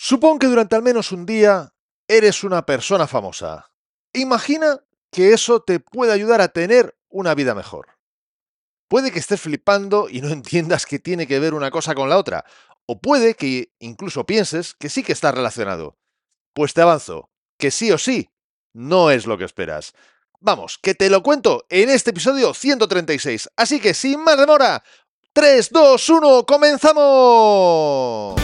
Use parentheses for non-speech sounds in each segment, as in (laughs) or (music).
Supón que durante al menos un día eres una persona famosa. Imagina que eso te puede ayudar a tener una vida mejor. Puede que estés flipando y no (laughs) entiendas qué tiene que ver una cosa con la otra, o puede que incluso pienses que sí que está relacionado. Pues te avanzo, que sí o sí, no es lo que esperas. Vamos, que te lo cuento en este episodio 136. Así que sin más demora, 3, 2, 1, comenzamos.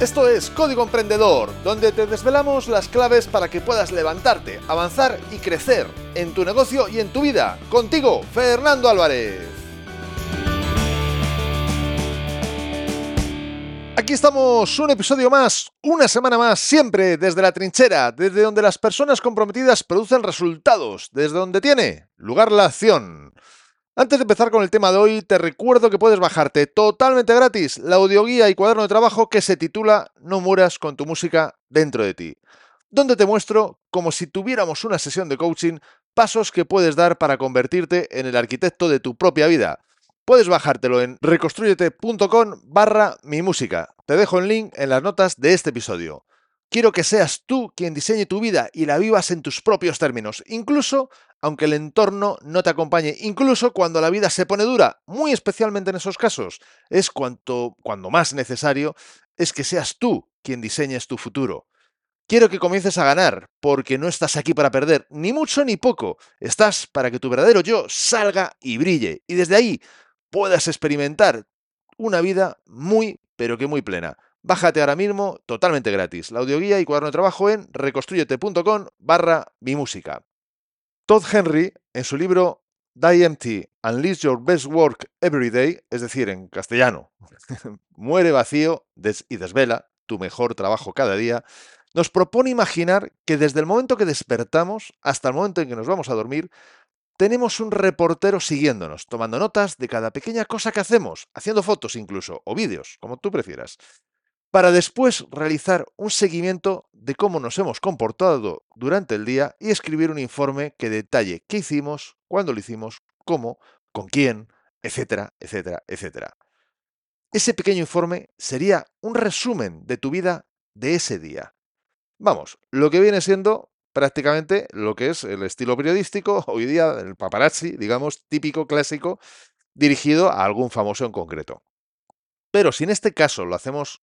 Esto es Código Emprendedor, donde te desvelamos las claves para que puedas levantarte, avanzar y crecer en tu negocio y en tu vida. Contigo, Fernando Álvarez. Aquí estamos, un episodio más, una semana más, siempre desde la trinchera, desde donde las personas comprometidas producen resultados, desde donde tiene lugar la acción. Antes de empezar con el tema de hoy, te recuerdo que puedes bajarte totalmente gratis la audioguía y cuaderno de trabajo que se titula No mueras con tu música dentro de ti, donde te muestro, como si tuviéramos una sesión de coaching, pasos que puedes dar para convertirte en el arquitecto de tu propia vida. Puedes bajártelo en reconstruyete.com barra mi música. Te dejo el link en las notas de este episodio. Quiero que seas tú quien diseñe tu vida y la vivas en tus propios términos, incluso aunque el entorno no te acompañe, incluso cuando la vida se pone dura, muy especialmente en esos casos, es cuanto, cuando más necesario es que seas tú quien diseñes tu futuro. Quiero que comiences a ganar, porque no estás aquí para perder, ni mucho ni poco, estás para que tu verdadero yo salga y brille, y desde ahí puedas experimentar una vida muy, pero que muy plena. Bájate ahora mismo totalmente gratis la audioguía y cuaderno de trabajo en reconstruyete.com barra mi música. Todd Henry, en su libro Die Empty, Unleash Your Best Work Every Day, es decir, en castellano, (laughs) muere vacío y desvela tu mejor trabajo cada día, nos propone imaginar que desde el momento que despertamos hasta el momento en que nos vamos a dormir, tenemos un reportero siguiéndonos, tomando notas de cada pequeña cosa que hacemos, haciendo fotos incluso, o vídeos, como tú prefieras para después realizar un seguimiento de cómo nos hemos comportado durante el día y escribir un informe que detalle qué hicimos, cuándo lo hicimos, cómo, con quién, etcétera, etcétera, etcétera. Ese pequeño informe sería un resumen de tu vida de ese día. Vamos, lo que viene siendo prácticamente lo que es el estilo periodístico, (laughs) hoy día el paparazzi, digamos, típico, clásico, dirigido a algún famoso en concreto. Pero si en este caso lo hacemos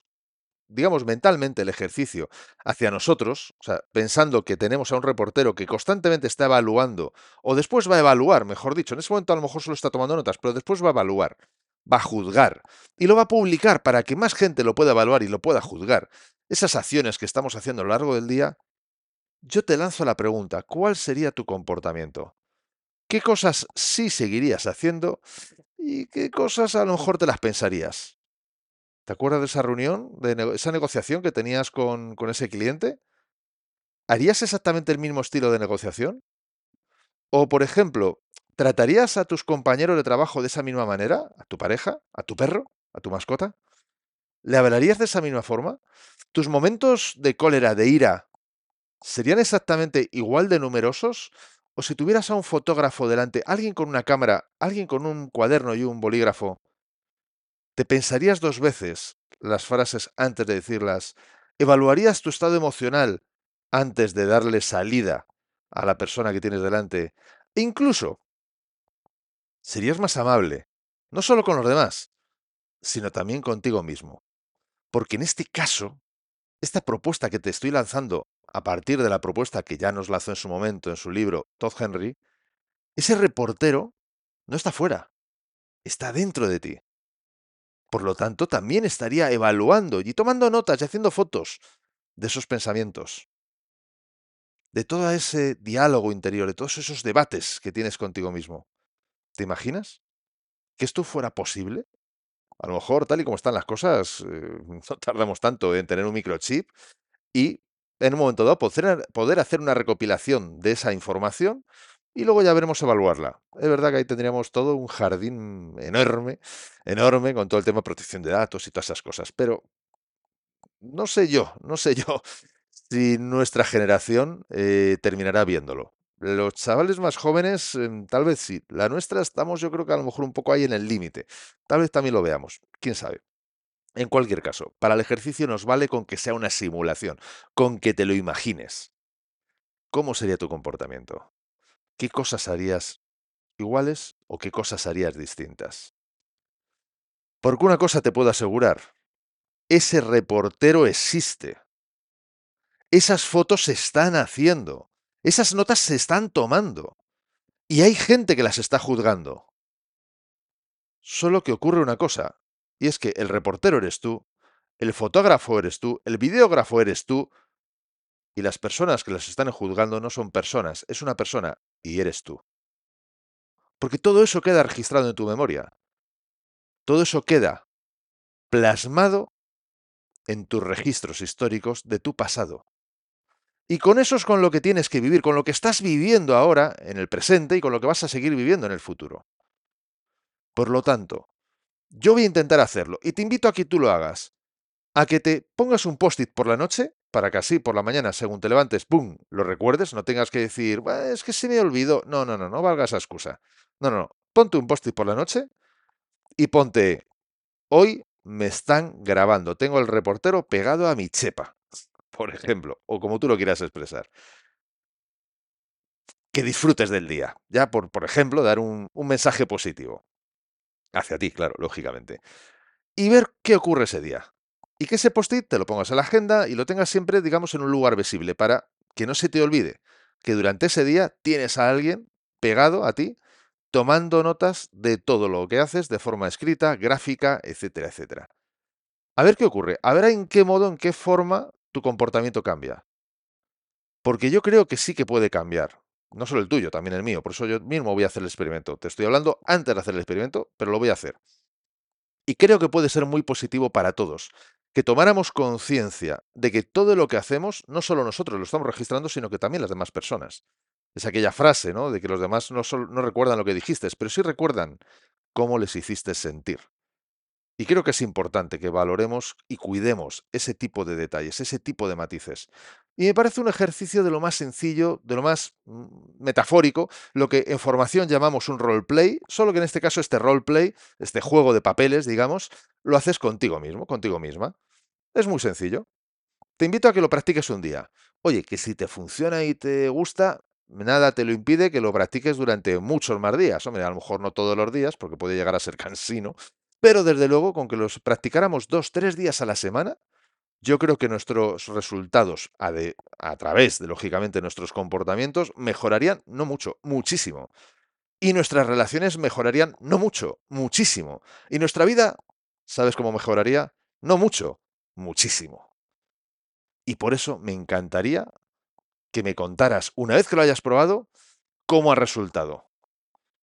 digamos, mentalmente el ejercicio hacia nosotros, o sea, pensando que tenemos a un reportero que constantemente está evaluando, o después va a evaluar, mejor dicho, en ese momento a lo mejor solo está tomando notas, pero después va a evaluar, va a juzgar, y lo va a publicar para que más gente lo pueda evaluar y lo pueda juzgar. Esas acciones que estamos haciendo a lo largo del día, yo te lanzo la pregunta, ¿cuál sería tu comportamiento? ¿Qué cosas sí seguirías haciendo y qué cosas a lo mejor te las pensarías? ¿Te acuerdas de esa reunión, de esa negociación que tenías con, con ese cliente? ¿Harías exactamente el mismo estilo de negociación? O, por ejemplo, ¿tratarías a tus compañeros de trabajo de esa misma manera? ¿A tu pareja? ¿A tu perro? ¿A tu mascota? ¿Le hablarías de esa misma forma? ¿Tus momentos de cólera, de ira, serían exactamente igual de numerosos? ¿O si tuvieras a un fotógrafo delante, alguien con una cámara, alguien con un cuaderno y un bolígrafo, ¿Te pensarías dos veces las frases antes de decirlas? ¿Evaluarías tu estado emocional antes de darle salida a la persona que tienes delante? E incluso, serías más amable, no solo con los demás, sino también contigo mismo. Porque en este caso, esta propuesta que te estoy lanzando a partir de la propuesta que ya nos lanzó en su momento en su libro Todd Henry, ese reportero no está fuera, está dentro de ti. Por lo tanto, también estaría evaluando y tomando notas y haciendo fotos de esos pensamientos, de todo ese diálogo interior, de todos esos debates que tienes contigo mismo. ¿Te imaginas que esto fuera posible? A lo mejor, tal y como están las cosas, eh, (laughs) no tardamos tanto en tener un microchip y en un momento dado poder hacer una recopilación de esa información y luego ya veremos evaluarla. Es verdad que ahí tendríamos todo un jardín enorme, enorme, con todo el tema de protección de datos y todas esas cosas, pero no sé yo, no sé yo (laughs) si nuestra generación eh, terminará viéndolo. Los chavales más jóvenes, em, tal vez sí. La nuestra estamos, yo creo que a lo mejor un poco ahí en el límite. Tal vez también lo veamos. ¿Quién sabe? En cualquier caso, para el ejercicio nos vale con que sea una simulación, con que te lo imagines. ¿Cómo sería tu comportamiento? ¿Qué cosas harías iguales o qué cosas harías distintas? Porque una cosa te puedo asegurar, ese reportero existe. Esas fotos se están haciendo, esas notas se están tomando y hay gente que las está juzgando. Solo que ocurre una cosa, y es que el reportero eres tú, el fotógrafo eres tú, el videógrafo eres tú, y las personas que las están juzgando no son personas, es una persona y eres tú. Porque todo eso queda registrado en tu memoria. Todo eso queda plasmado en tus registros históricos de tu pasado. Y con eso es con lo que tienes que vivir, con lo que estás viviendo ahora en el presente y con lo que vas a seguir viviendo en el futuro. Por lo tanto, yo voy a intentar hacerlo y te invito a que tú lo hagas. A que te pongas un post-it por la noche para que así por la mañana, según te levantes, ¡pum!, lo recuerdes, no tengas que decir, es que se me olvidó. No, no, no, no valga esa excusa. No, no, no. Ponte un post-it por la noche y ponte, hoy me están grabando, tengo el reportero pegado a mi chepa, por ejemplo, o como tú lo quieras expresar. Que disfrutes del día, ya por, por ejemplo, dar un, un mensaje positivo. Hacia ti, claro, lógicamente. Y ver qué ocurre ese día. Y que ese post-it te lo pongas en la agenda y lo tengas siempre, digamos, en un lugar visible para que no se te olvide que durante ese día tienes a alguien pegado a ti tomando notas de todo lo que haces de forma escrita, gráfica, etcétera, etcétera. A ver qué ocurre, a ver en qué modo, en qué forma tu comportamiento cambia. Porque yo creo que sí que puede cambiar. No solo el tuyo, también el mío. Por eso yo mismo voy a hacer el experimento. Te estoy hablando antes de hacer el experimento, pero lo voy a hacer. Y creo que puede ser muy positivo para todos. Que tomáramos conciencia de que todo lo que hacemos, no solo nosotros lo estamos registrando, sino que también las demás personas. Es aquella frase, ¿no? De que los demás no, no recuerdan lo que dijiste, pero sí recuerdan cómo les hiciste sentir. Y creo que es importante que valoremos y cuidemos ese tipo de detalles, ese tipo de matices. Y me parece un ejercicio de lo más sencillo, de lo más mm, metafórico, lo que en formación llamamos un roleplay, solo que en este caso este roleplay, este juego de papeles, digamos, lo haces contigo mismo, contigo misma. Es muy sencillo. Te invito a que lo practiques un día. Oye, que si te funciona y te gusta, nada te lo impide que lo practiques durante muchos más días. Hombre, a lo mejor no todos los días, porque puede llegar a ser (laughs) cansino, pero desde luego con que los practicáramos dos, tres días a la semana, yo creo que nuestros resultados a, a través de, lógicamente, nuestros comportamientos mejorarían no mucho, muchísimo. Y nuestras relaciones mejorarían no mucho, muchísimo. Y nuestra vida, ¿sabes cómo mejoraría? No mucho, muchísimo. Y por eso me encantaría que me contaras, una vez que lo hayas probado, cómo ha resultado.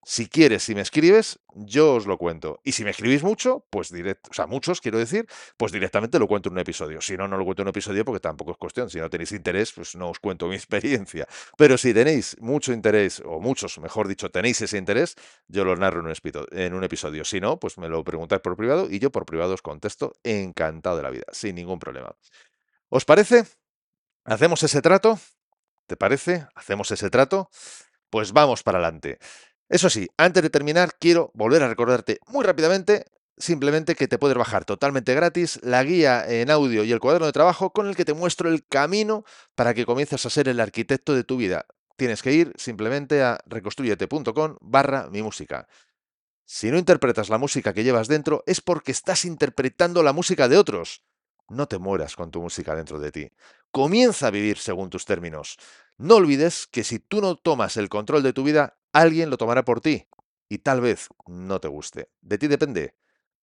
Si quieres, si me escribes, yo os lo cuento. Y si me escribís mucho, pues directo, o sea, muchos quiero decir, pues directamente lo cuento en un episodio. Si no, no lo cuento en un episodio porque tampoco es cuestión. Si no tenéis interés, pues no os cuento mi (laughs) experiencia. Pero si tenéis mucho interés, o muchos, mejor dicho, tenéis ese interés, yo lo narro en un, en un episodio. Si no, pues me lo preguntáis por privado y yo por privado os contesto encantado de la vida, sin ningún problema. ¿Os parece? ¿Hacemos ese trato? ¿Te parece? ¿Hacemos ese trato? Pues vamos para adelante. Eso sí, antes de terminar, quiero volver a recordarte muy rápidamente simplemente que te puedes bajar totalmente gratis la guía en audio y el cuaderno de trabajo con el que te muestro el camino para que comiences a ser el arquitecto de tu vida. Tienes que ir simplemente a reconstruyete.com barra mi música. Si no interpretas la música que llevas dentro es porque estás interpretando la música de otros. No te mueras con tu música dentro de ti. Comienza a vivir según tus términos. No olvides que si tú no tomas el control de tu vida, alguien lo tomará por ti y tal vez no te guste. De ti depende.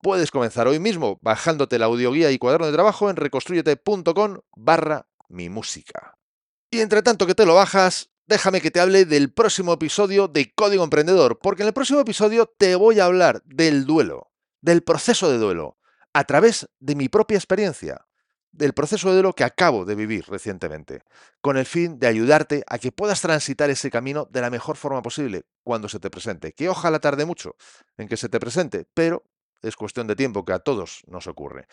Puedes comenzar hoy mismo bajándote la audioguía y cuaderno de trabajo en reconstruyete.com barra mi música. Y entre tanto que te lo bajas, déjame que te hable del próximo episodio de Código Emprendedor, porque en el próximo episodio te voy a hablar del duelo, del proceso de duelo, a través de mi propia experiencia del proceso de lo que acabo de vivir recientemente, con el fin de ayudarte a que puedas transitar ese camino de la mejor forma posible cuando se te presente, que ojalá tarde mucho en que se te presente, pero es cuestión de tiempo que a todos nos ocurre.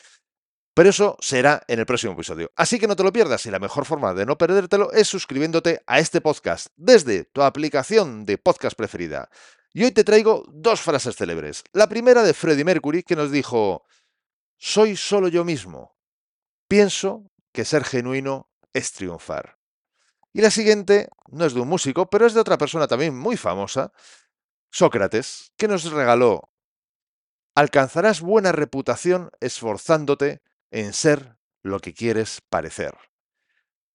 Pero eso será en el próximo episodio. Así que no te lo pierdas y la mejor forma de no perdértelo es suscribiéndote a este podcast desde tu aplicación de podcast preferida. Y hoy te traigo dos frases célebres. La primera de Freddie Mercury que nos dijo, soy solo yo mismo. Pienso que ser genuino es triunfar. Y la siguiente no es de un músico, pero es de otra persona también muy famosa, Sócrates, que nos regaló, alcanzarás buena reputación esforzándote en ser lo que quieres parecer.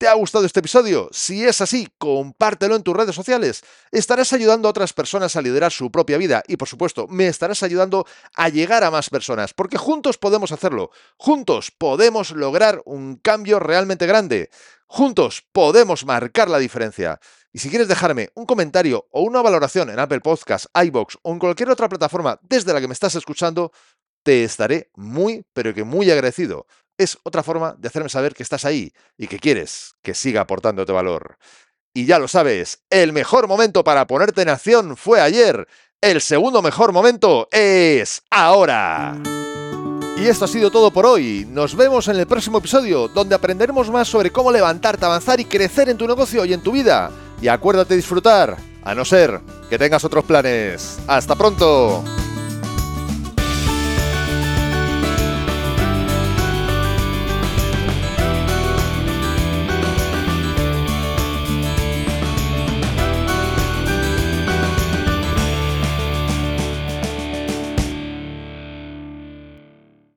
¿Te ha gustado este episodio? Si es así, compártelo en tus redes sociales. Estarás ayudando a otras personas a liderar su propia vida y, por supuesto, me estarás ayudando a llegar a más personas, porque juntos podemos hacerlo. Juntos podemos lograr un cambio realmente grande. Juntos podemos marcar la diferencia. Y si quieres dejarme un comentario o una valoración en Apple Podcasts, iBox o en cualquier otra plataforma desde la que me estás escuchando, te estaré muy, pero que muy agradecido es otra forma de hacerme saber que estás ahí y que quieres que siga aportándote valor. Y ya lo sabes, el mejor momento para ponerte en acción fue ayer. El segundo mejor momento es ahora. Y esto ha sido todo por hoy. Nos vemos en el próximo episodio, donde aprenderemos más sobre cómo levantarte, avanzar y crecer en tu negocio y en tu vida. Y acuérdate de disfrutar, a no ser que tengas otros planes. ¡Hasta pronto!